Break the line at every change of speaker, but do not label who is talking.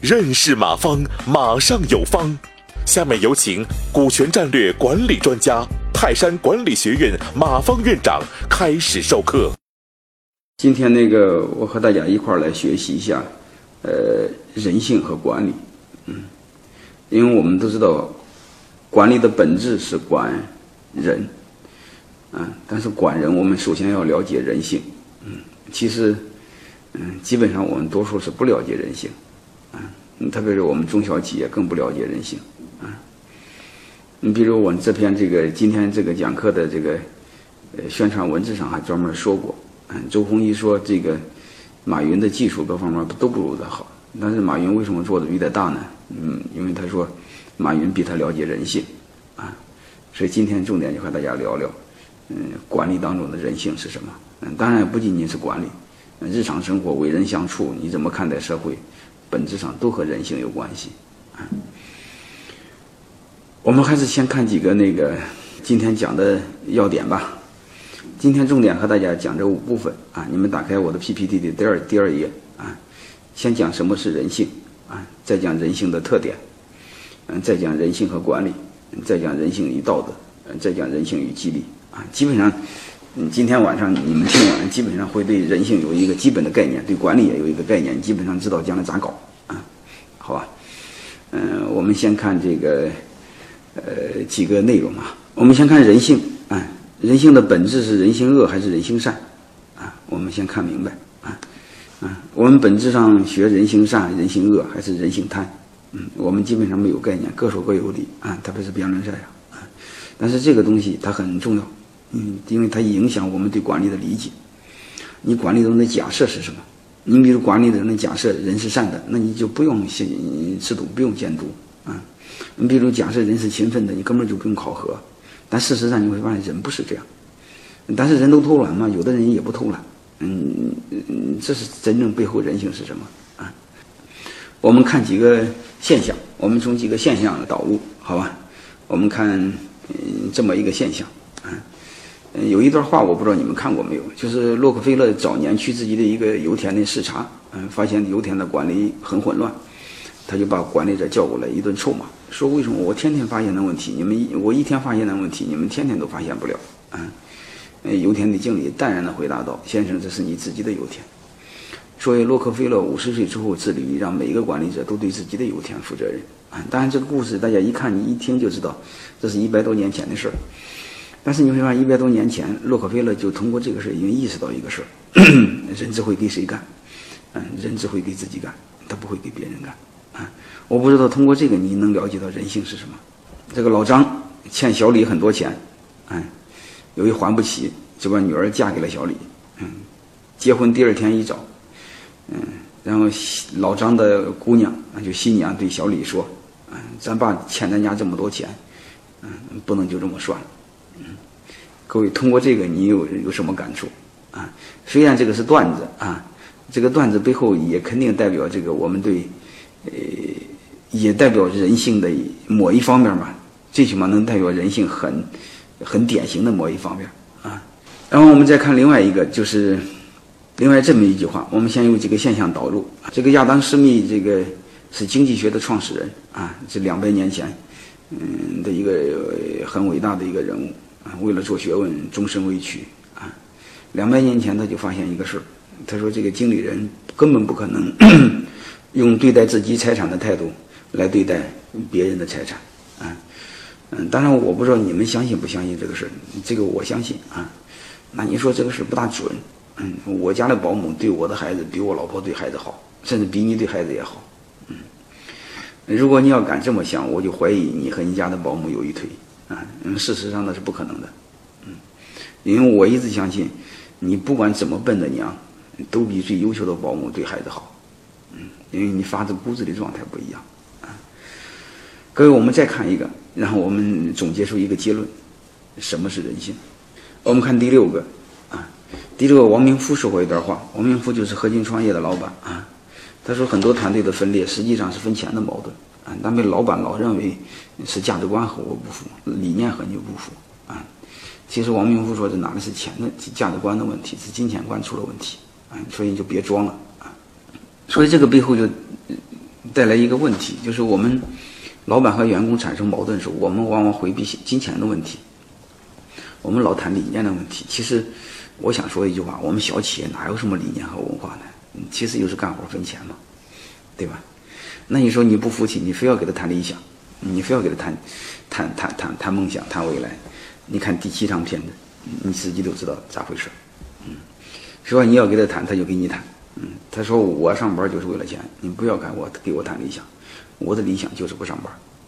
认识马方，马上有方。下面有请股权战略管理专家、泰山管理学院马方院长开始授课。
今天那个，我和大家一块儿来学习一下，呃，人性和管理。嗯，因为我们都知道，管理的本质是管人，啊，但是管人，我们首先要了解人性。嗯，其实，嗯，基本上我们多数是不了解人性，啊，特别是我们中小企业更不了解人性。你比如我们这篇这个今天这个讲课的这个呃宣传文字上还专门说过，嗯，周鸿祎说这个马云的技术各方面都不如他好，但是马云为什么做的比他大呢？嗯，因为他说马云比他了解人性，啊，所以今天重点就和大家聊聊，嗯，管理当中的人性是什么？嗯，当然不仅仅是管理，日常生活为人相处，你怎么看待社会，本质上都和人性有关系，啊。我们还是先看几个那个今天讲的要点吧。今天重点和大家讲这五部分。啊，你们打开我的 PPT 的第二第二页。啊，先讲什么是人性。啊，再讲人性的特点，嗯，再讲人性和管理，再讲人性与道德，嗯，再讲人性与激励啊。基本上，嗯，今天晚上你们听完，基本上会对人性有一个基本的概念，对管理也有一个概念，基本上知道将来咋搞啊。好吧，嗯，我们先看这个。呃，几个内容啊，我们先看人性啊，人性的本质是人性恶还是人性善啊？我们先看明白啊啊，我们本质上学人性善、人性恶还是人性贪？嗯，我们基本上没有概念，各说各有理啊，特别是辩论赛啊。但是这个东西它很重要，嗯，因为它影响我们对管理的理解。你管理中的假设是什么？你比如管理的人的假设人是善的，那你就不用监制度，不用监督啊。你比如假设人是勤奋的，你根本就不用考核，但事实上你会发现人不是这样。但是人都偷懒嘛，有的人也不偷懒。嗯嗯，这是真正背后人性是什么啊？我们看几个现象，我们从几个现象导入，好吧？我们看嗯这么一个现象，嗯有一段话我不知道你们看过没有，就是洛克菲勒早年去自己的一个油田的视察，嗯，发现油田的管理很混乱。他就把管理者叫过来一顿臭骂，说为什么我天天发现的问题，你们我一天发现的问题，你们天天都发现不了嗯？油田的经理淡然地回答道：“先生，这是你自己的油田。”所以洛克菲勒五十岁之后致力于，让每一个管理者都对自己的油田负责任啊。当然，这个故事大家一看，你一听就知道，这是一百多年前的事儿。但是你会发现，一百多年前，洛克菲勒就通过这个事，已经意识到一个事儿：人只会给谁干？嗯，人只会给自己干，他不会给别人干。啊，我不知道通过这个你能了解到人性是什么。这个老张欠小李很多钱，哎，由于还不起，就把女儿嫁给了小李。嗯，结婚第二天一早，嗯，然后老张的姑娘啊，就新娘对小李说：“嗯，咱爸欠咱家这么多钱，嗯，不能就这么算了。”嗯，各位通过这个你有有什么感触？啊，虽然这个是段子啊，这个段子背后也肯定代表这个我们对。呃，也代表人性的某一方面嘛，最起码能代表人性很很典型的某一方面啊。然后我们再看另外一个，就是另外这么一句话，我们先有几个现象导入。这个亚当·斯密，这个是经济学的创始人啊，是两百年前嗯的一个很伟大的一个人物啊，为了做学问终身未娶啊。两百年前他就发现一个事儿，他说这个经理人根本不可能。用对待自己财产的态度来对待别人的财产，啊，嗯，当然我不知道你们相信不相信这个事儿，这个我相信啊。那你说这个事不大准，嗯，我家的保姆对我的孩子比我老婆对孩子好，甚至比你对孩子也好，嗯。如果你要敢这么想，我就怀疑你和你家的保姆有一腿，嗯，事实上那是不可能的，嗯，因为我一直相信，你不管怎么笨的娘，都比最优秀的保姆对孩子好。嗯因为你发自骨子的状态不一样，啊，各位，我们再看一个，然后我们总结出一个结论：什么是人性？我们看第六个，啊，第六个，王明夫说过一段话。王明夫就是合金创业的老板啊，他说很多团队的分裂实际上是分钱的矛盾啊，但被老板老认为是价值观和我不符，理念和你不符啊。其实王明夫说这哪里是钱的价值观的问题，是金钱观出了问题啊，所以你就别装了啊。所以这个背后就带来一个问题，就是我们老板和员工产生矛盾的时候，我们往往回避金钱的问题，我们老谈理念的问题。其实我想说一句话：我们小企业哪有什么理念和文化呢？其实就是干活分钱嘛，对吧？那你说你不服气，你非要给他谈理想，你非要给他谈谈谈谈谈梦想、谈未来。你看第七张片子，你自己都知道咋回事嗯，说你要给他谈，他就给你谈。嗯，他说我上班就是为了钱，你不要跟我给我谈理想，我的理想就是不上班。